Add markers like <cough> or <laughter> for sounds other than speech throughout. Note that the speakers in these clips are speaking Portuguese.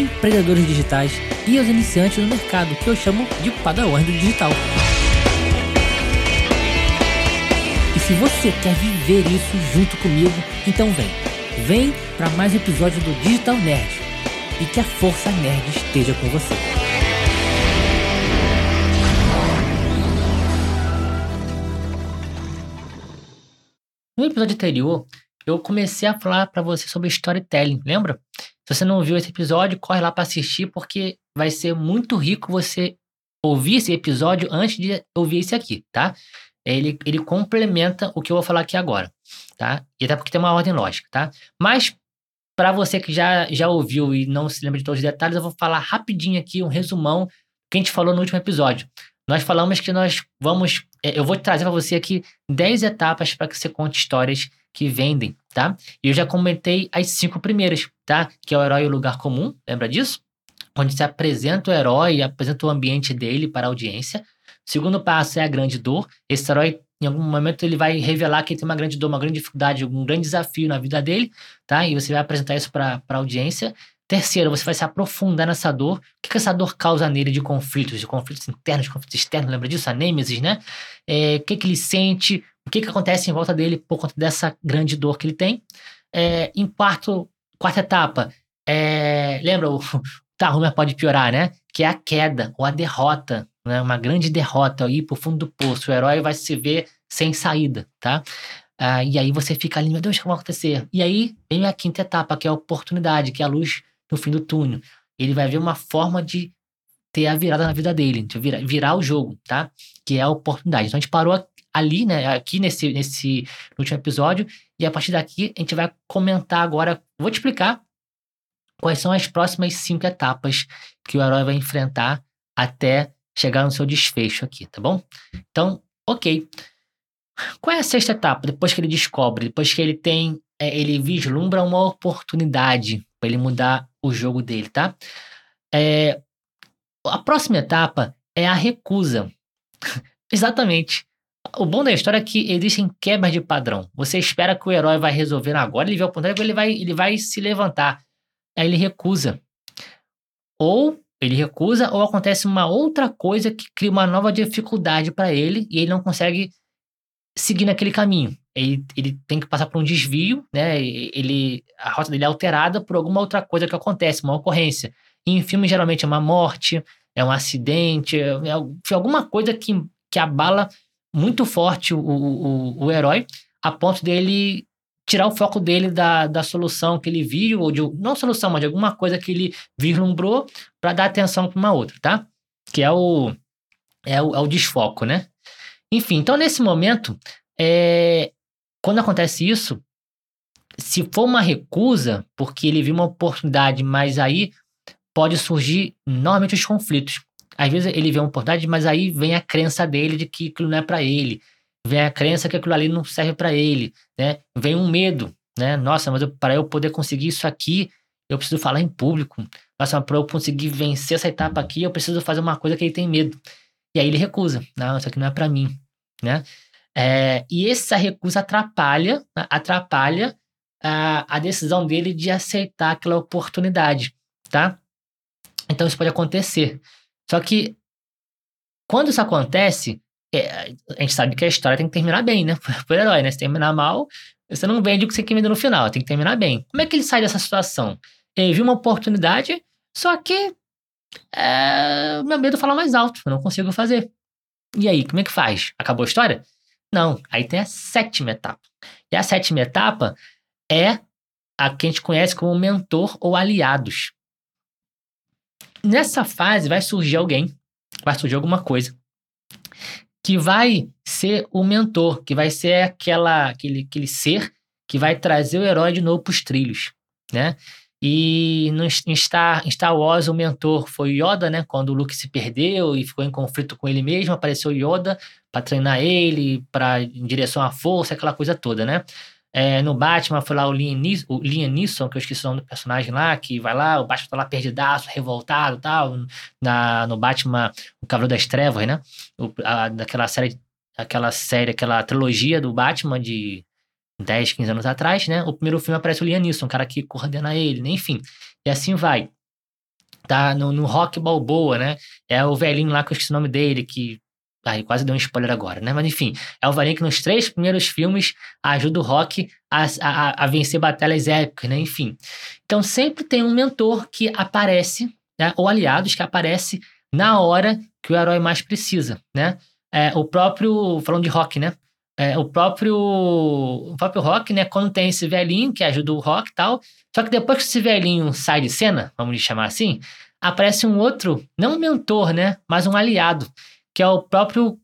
empreendedores digitais e aos iniciantes no mercado, que eu chamo de padawans do digital. E se você quer viver isso junto comigo, então vem. Vem para mais um episódio do Digital Nerd e que a Força Nerd esteja com você. No episódio anterior, eu comecei a falar para você sobre storytelling, lembra? Se você não viu esse episódio, corre lá para assistir porque vai ser muito rico você ouvir esse episódio antes de ouvir esse aqui, tá? Ele, ele complementa o que eu vou falar aqui agora, tá? E até porque tem uma ordem lógica, tá? Mas para você que já, já ouviu e não se lembra de todos os detalhes, eu vou falar rapidinho aqui um resumão que a gente falou no último episódio. Nós falamos que nós vamos. É, eu vou trazer para você aqui 10 etapas para que você conte histórias que vendem, tá? E eu já comentei as cinco primeiras, tá? Que é o herói e o lugar comum, lembra disso? Onde se apresenta o herói, apresenta o ambiente dele para a audiência. O segundo passo é a grande dor. Esse herói em algum momento ele vai revelar que ele tem uma grande dor, uma grande dificuldade, um grande desafio na vida dele, tá? E você vai apresentar isso para a audiência. Terceiro, você vai se aprofundar nessa dor. O que, que essa dor causa nele de conflitos, de conflitos internos, de conflitos externos, lembra disso? A nêmesis, né? É, o que, que ele sente, o que, que acontece em volta dele por conta dessa grande dor que ele tem. É, em quarto, quarta etapa, é, lembra, o <laughs> mas pode piorar, né? Que é a queda ou a derrota né, uma grande derrota, ir pro fundo do poço, o herói vai se ver sem saída, tá? Ah, e aí você fica ali, meu Deus, o que vai acontecer? E aí vem a quinta etapa, que é a oportunidade, que é a luz no fim do túnel. Ele vai ver uma forma de ter a virada na vida dele, de virar, virar o jogo, tá? Que é a oportunidade. Então a gente parou ali, né, aqui nesse, nesse último episódio, e a partir daqui a gente vai comentar agora, vou te explicar quais são as próximas cinco etapas que o herói vai enfrentar até chegar no seu desfecho aqui, tá bom? Então, ok. Qual é a sexta etapa? Depois que ele descobre, depois que ele tem, é, ele vislumbra uma oportunidade para ele mudar o jogo dele, tá? É, a próxima etapa é a recusa. <laughs> Exatamente. O bom da história é que existem quebras de padrão. Você espera que o herói vai resolver agora, ele vê a oportunidade, ele vai, ele vai se levantar. Aí ele recusa. Ou ele recusa ou acontece uma outra coisa que cria uma nova dificuldade para ele e ele não consegue seguir naquele caminho. Ele, ele tem que passar por um desvio, né? Ele, a rota dele é alterada por alguma outra coisa que acontece, uma ocorrência. E em filme, geralmente, é uma morte, é um acidente, é, é alguma coisa que, que abala muito forte o, o, o herói, a ponto dele tirar o foco dele da, da solução que ele viu, ou de não solução, mas de alguma coisa que ele vislumbrou para dar atenção para uma outra, tá? Que é o, é o, é o desfoco, né? Enfim, então nesse momento, é, quando acontece isso, se for uma recusa, porque ele viu uma oportunidade, mas aí pode surgir normalmente os conflitos. Às vezes ele vê uma oportunidade, mas aí vem a crença dele de que aquilo não é para ele vem a crença que aquilo ali não serve para ele, né? Vem um medo, né? Nossa, mas para eu poder conseguir isso aqui, eu preciso falar em público. Nossa, para eu conseguir vencer essa etapa aqui, eu preciso fazer uma coisa que ele tem medo. E aí ele recusa. Não, isso aqui não é para mim, né? É, e essa recusa atrapalha, né? atrapalha a, a decisão dele de aceitar aquela oportunidade, tá? Então isso pode acontecer. Só que quando isso acontece, é, a gente sabe que a história tem que terminar bem, né? <laughs> Por herói, né? Se terminar mal, você não vende o que você quer vender no final, tem que terminar bem. Como é que ele sai dessa situação? Ele viu uma oportunidade, só que é, meu medo fala mais alto, eu não consigo fazer. E aí, como é que faz? Acabou a história? Não, aí tem a sétima etapa. E a sétima etapa é a que a gente conhece como mentor ou aliados. Nessa fase vai surgir alguém, vai surgir alguma coisa que vai ser o mentor, que vai ser aquela, aquele, aquele ser que vai trazer o herói de novo para os trilhos, né? E no, em, Star, em Star Wars, o mentor foi Yoda, né? Quando o Luke se perdeu e ficou em conflito com ele mesmo, apareceu Yoda para treinar ele, para em direção à força, aquela coisa toda, né? É, no Batman foi lá o Liam, o Neeson, que eu esqueci o nome do personagem lá, que vai lá, o Batman tá lá perdidaço, revoltado tal. Na, no Batman, o Cavaleiro das Trevas, né? O, a, daquela série, aquela série, aquela trilogia do Batman de 10, 15 anos atrás, né? O primeiro filme aparece o Liam Neeson, um cara que coordena ele, né? enfim. E assim vai. Tá no, no Rock Balboa, né? É o velhinho lá que eu esqueci o nome dele, que. Ai, quase deu um spoiler agora, né? Mas enfim, é o velhinho que nos três primeiros filmes ajuda o Rock a, a, a vencer batalhas épicas, né? Enfim. Então sempre tem um mentor que aparece, né? ou aliados que aparece na hora que o herói mais precisa, né? É, o próprio, falando de rock, né? É, o próprio o próprio Rock, né? Quando tem esse velhinho que ajuda o Rock e tal. Só que depois que esse velhinho sai de cena, vamos chamar assim, aparece um outro, não um mentor, né? Mas um aliado, que é o próprio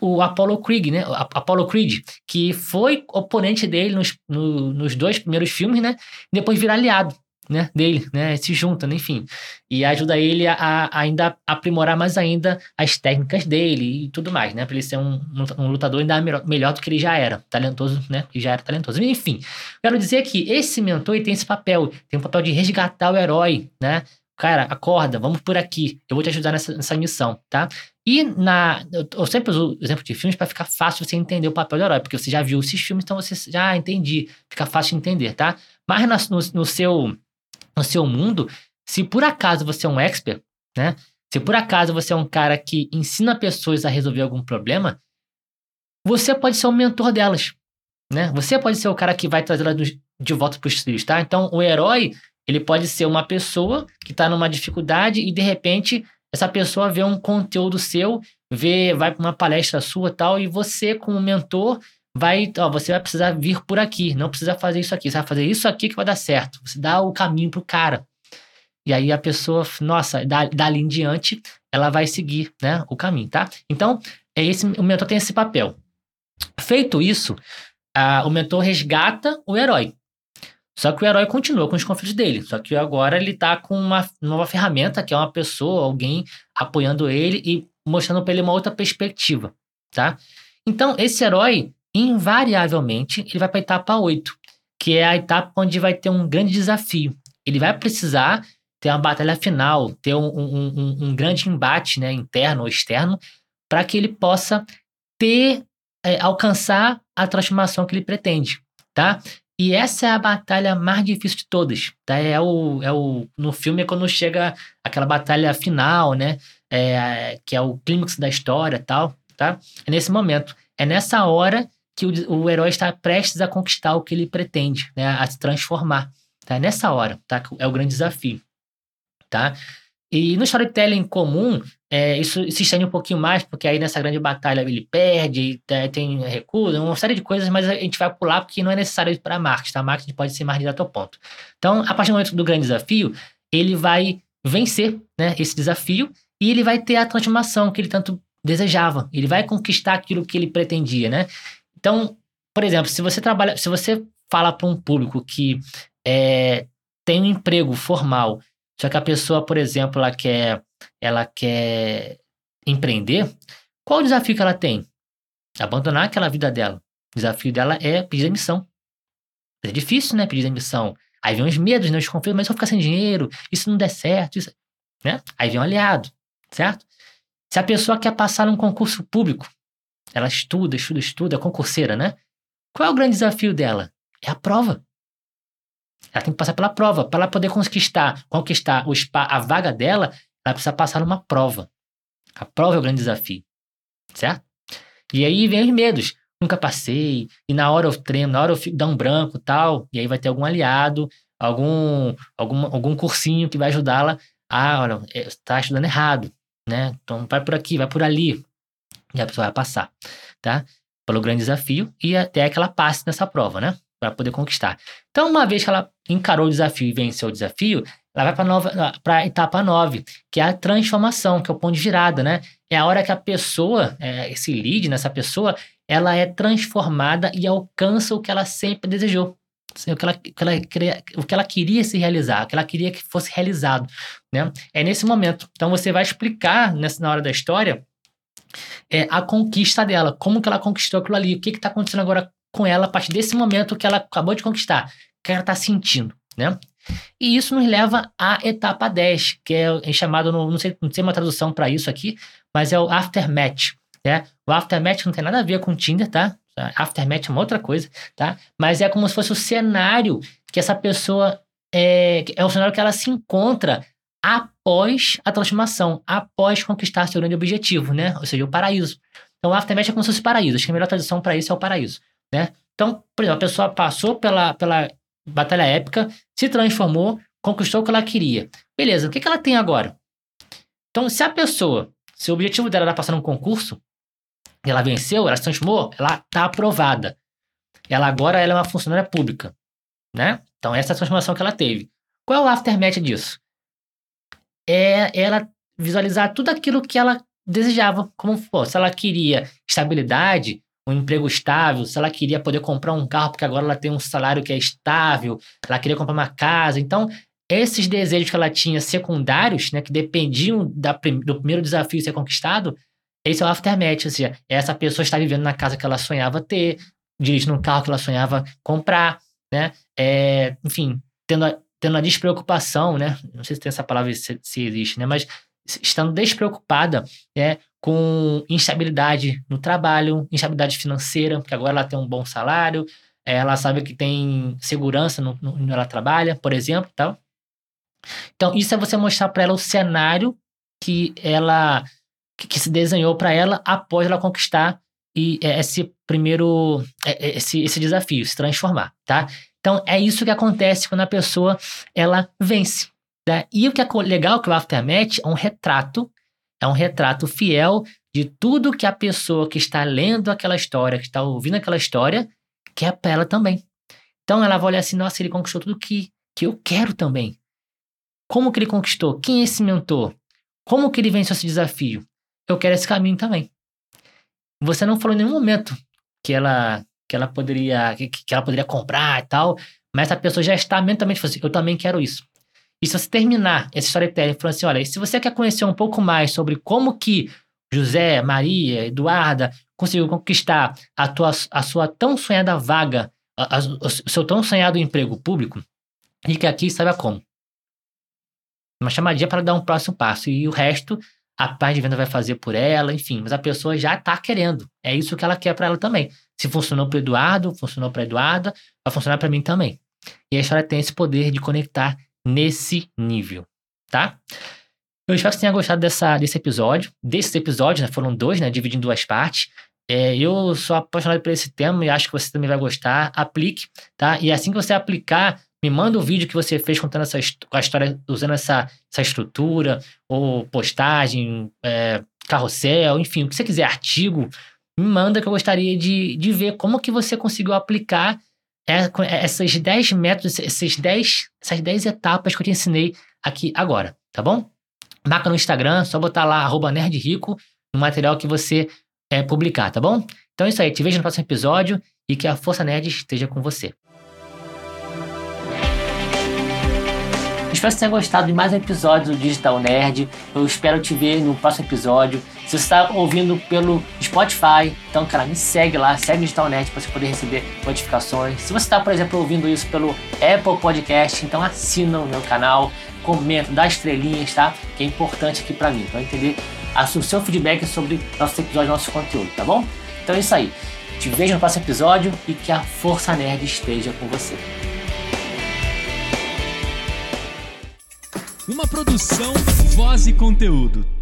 o Apollo Creed, né? Apollo Creed, que foi oponente dele nos, no, nos dois primeiros filmes, né? E depois vira aliado né, dele, né, se junta, né, enfim, e ajuda ele a, a, ainda aprimorar mais ainda as técnicas dele e tudo mais, né, para ele ser um, um, lutador ainda melhor, do que ele já era, talentoso, né, que já era talentoso. Enfim, quero dizer que esse mentor tem esse papel, tem o papel de resgatar o herói, né, cara, acorda, vamos por aqui, eu vou te ajudar nessa, nessa missão, tá? E na. Eu sempre uso exemplo de filmes para ficar fácil você entender o papel do herói, porque você já viu esses filmes, então você já entendi, fica fácil de entender, tá? Mas no, no seu no seu mundo, se por acaso você é um expert, né? Se por acaso você é um cara que ensina pessoas a resolver algum problema, você pode ser o mentor delas, né? Você pode ser o cara que vai trazer elas de volta para os trilhos, tá? Então, o herói, ele pode ser uma pessoa que está numa dificuldade e de repente essa pessoa vê um conteúdo seu, vê, vai para uma palestra sua tal, e você, como mentor, vai, ó, você vai precisar vir por aqui, não precisa fazer isso aqui, você vai fazer isso aqui que vai dar certo. Você dá o caminho pro cara. E aí a pessoa, nossa, dali em diante, ela vai seguir, né, o caminho, tá? Então, é esse, o mentor tem esse papel. Feito isso, a, o mentor resgata o herói. Só que o herói continua com os conflitos dele. Só que agora ele tá com uma nova ferramenta, que é uma pessoa, alguém apoiando ele e mostrando para ele uma outra perspectiva, tá? Então, esse herói, invariavelmente ele vai para a etapa 8, que é a etapa onde vai ter um grande desafio. Ele vai precisar ter uma batalha final, ter um, um, um, um grande embate né, interno ou externo, para que ele possa ter, é, alcançar a transformação que ele pretende, tá? E essa é a batalha mais difícil de todas, tá? É o, é o, no filme é quando chega aquela batalha final, né? É, que é o clímax da história tal, tá? É nesse momento. É nessa hora que o, o herói está prestes a conquistar o que ele pretende, né? A se transformar. Tá? Nessa hora, tá? É o grande desafio, tá? E no storytelling comum, é, isso se estende um pouquinho mais, porque aí nessa grande batalha ele perde, é, tem recuo, uma série de coisas, mas a gente vai pular porque não é necessário para marketing, tá? Marketing pode ser mais direto ao ponto. Então, a partir do momento do grande desafio, ele vai vencer né, esse desafio e ele vai ter a transformação que ele tanto desejava. Ele vai conquistar aquilo que ele pretendia, né? Então, por exemplo, se você trabalha, se você fala para um público que é, tem um emprego formal, só que a pessoa, por exemplo, ela quer, ela quer empreender, qual o desafio que ela tem? Abandonar aquela vida dela. O desafio dela é pedir demissão. É difícil, né, pedir demissão. Aí vem os medos, né, os conflitos, mas eu ficar sem dinheiro, isso não der certo, isso, né? Aí vem um aliado, certo? Se a pessoa quer passar num concurso público, ela estuda, estuda, estuda, é concurseira, né? Qual é o grande desafio dela? É a prova. Ela tem que passar pela prova. Para ela poder conquistar, conquistar o spa, a vaga dela, ela precisa passar numa prova. A prova é o grande desafio. Certo? E aí vem os medos. Nunca passei, e na hora eu tremo, na hora eu fico, dá um branco tal, e aí vai ter algum aliado, algum, algum, algum cursinho que vai ajudá-la a, olha, está estudando errado, né? Então vai por aqui, vai por ali, e a pessoa vai passar, tá? Pelo grande desafio e até que ela passe nessa prova, né? Para poder conquistar. Então, uma vez que ela encarou o desafio e venceu o desafio, ela vai para a etapa 9, que é a transformação, que é o ponto de virada, né? É a hora que a pessoa, é, esse lead nessa pessoa, ela é transformada e alcança o que ela sempre desejou, o que ela, que ela, queria, o que ela queria se realizar, o que ela queria que fosse realizado, né? É nesse momento. Então você vai explicar nessa na hora da história é, a conquista dela, como que ela conquistou aquilo ali, o que está acontecendo agora com ela a partir desse momento que ela acabou de conquistar, o que ela está sentindo, né? E isso nos leva à etapa 10, que é, é chamado, no, não, sei, não sei uma tradução para isso aqui, mas é o aftermath, né? O aftermath não tem nada a ver com Tinder, tá? Aftermath é uma outra coisa, tá? Mas é como se fosse o cenário que essa pessoa é, é o cenário que ela se encontra após a transformação, após conquistar seu grande objetivo, né? Ou seja, o paraíso. Então, o aftermath é como se fosse o paraíso. Acho que a melhor tradução para isso é o paraíso, né? Então, por exemplo, a pessoa passou pela, pela batalha épica, se transformou, conquistou o que ela queria. Beleza, o que, que ela tem agora? Então, se a pessoa, se o objetivo dela era passar num concurso, ela venceu, ela se transformou, ela está aprovada. Ela agora ela é uma funcionária pública, né? Então, essa é a transformação que ela teve. Qual é o aftermath disso? É ela visualizar tudo aquilo que ela desejava, como pô, se ela queria estabilidade, um emprego estável, se ela queria poder comprar um carro, porque agora ela tem um salário que é estável, ela queria comprar uma casa. Então, esses desejos que ela tinha secundários, né, que dependiam da, do primeiro desafio ser conquistado, esse é o aftermath, ou seja, essa pessoa está vivendo na casa que ela sonhava ter, dirigindo um carro que ela sonhava comprar, né? É, enfim, tendo tendo a despreocupação, né? Não sei se tem essa palavra se, se existe, né? Mas estando despreocupada né, com instabilidade no trabalho, instabilidade financeira, porque agora ela tem um bom salário, ela sabe que tem segurança no, no, ela trabalha, por exemplo, tal. Então, isso é você mostrar para ela o cenário que ela que, que se desenhou para ela após ela conquistar e é, esse primeiro é, esse, esse desafio, se transformar, tá? Então, é isso que acontece quando a pessoa ela vence. Né? E o que é legal é que o Aftermath é um retrato, é um retrato fiel de tudo que a pessoa que está lendo aquela história, que está ouvindo aquela história, quer para ela também. Então ela vai olhar assim, nossa, ele conquistou tudo que, que eu quero também. Como que ele conquistou? Quem é esse mentor? Como que ele venceu esse desafio? Eu quero esse caminho também. Você não falou em nenhum momento que ela que ela poderia que, que ela poderia comprar e tal, mas a pessoa já está mentalmente falando assim, eu também quero isso. E se você terminar essa storytelling falando assim, olha, se você quer conhecer um pouco mais sobre como que José, Maria, Eduarda conseguiu conquistar a, tua, a sua tão sonhada vaga, a, a, o seu tão sonhado emprego público, fique aqui e saiba como. Uma chamadinha para dar um próximo passo. E o resto, a parte de venda vai fazer por ela, enfim. Mas a pessoa já está querendo. É isso que ela quer para ela também. Se funcionou para Eduardo, funcionou para Eduarda, vai funcionar para mim também. E a história tem esse poder de conectar nesse nível, tá? Eu espero que você tenha gostado dessa, desse episódio. Desses episódios, né, foram dois, né? Dividindo em duas partes. É, eu sou apaixonado por esse tema e acho que você também vai gostar. Aplique, tá? E assim que você aplicar, me manda o vídeo que você fez contando essa a história, usando essa, essa estrutura, ou postagem, é, carrossel, enfim, o que você quiser, artigo, me manda que eu gostaria de, de ver como que você conseguiu aplicar é, é, essas 10 métodos, esses 10, essas 10 etapas que eu te ensinei aqui agora, tá bom? Marca no Instagram, só botar lá, arroba nerdrico, no material que você é, publicar, tá bom? Então é isso aí, te vejo no próximo episódio e que a Força Nerd esteja com você. Espero que você tenha gostado de mais um episódio do Digital Nerd. Eu espero te ver no próximo episódio. Se você está ouvindo pelo Spotify, então, cara, me segue lá, segue Digital Nerd para você poder receber notificações. Se você está, por exemplo, ouvindo isso pelo Apple Podcast, então assina o meu canal, comenta, dá estrelinhas, tá? Que é importante aqui para mim, para entender o seu feedback sobre nosso episódio, nosso conteúdo, tá bom? Então é isso aí. Te vejo no próximo episódio e que a Força Nerd esteja com você. Uma produção, voz e conteúdo.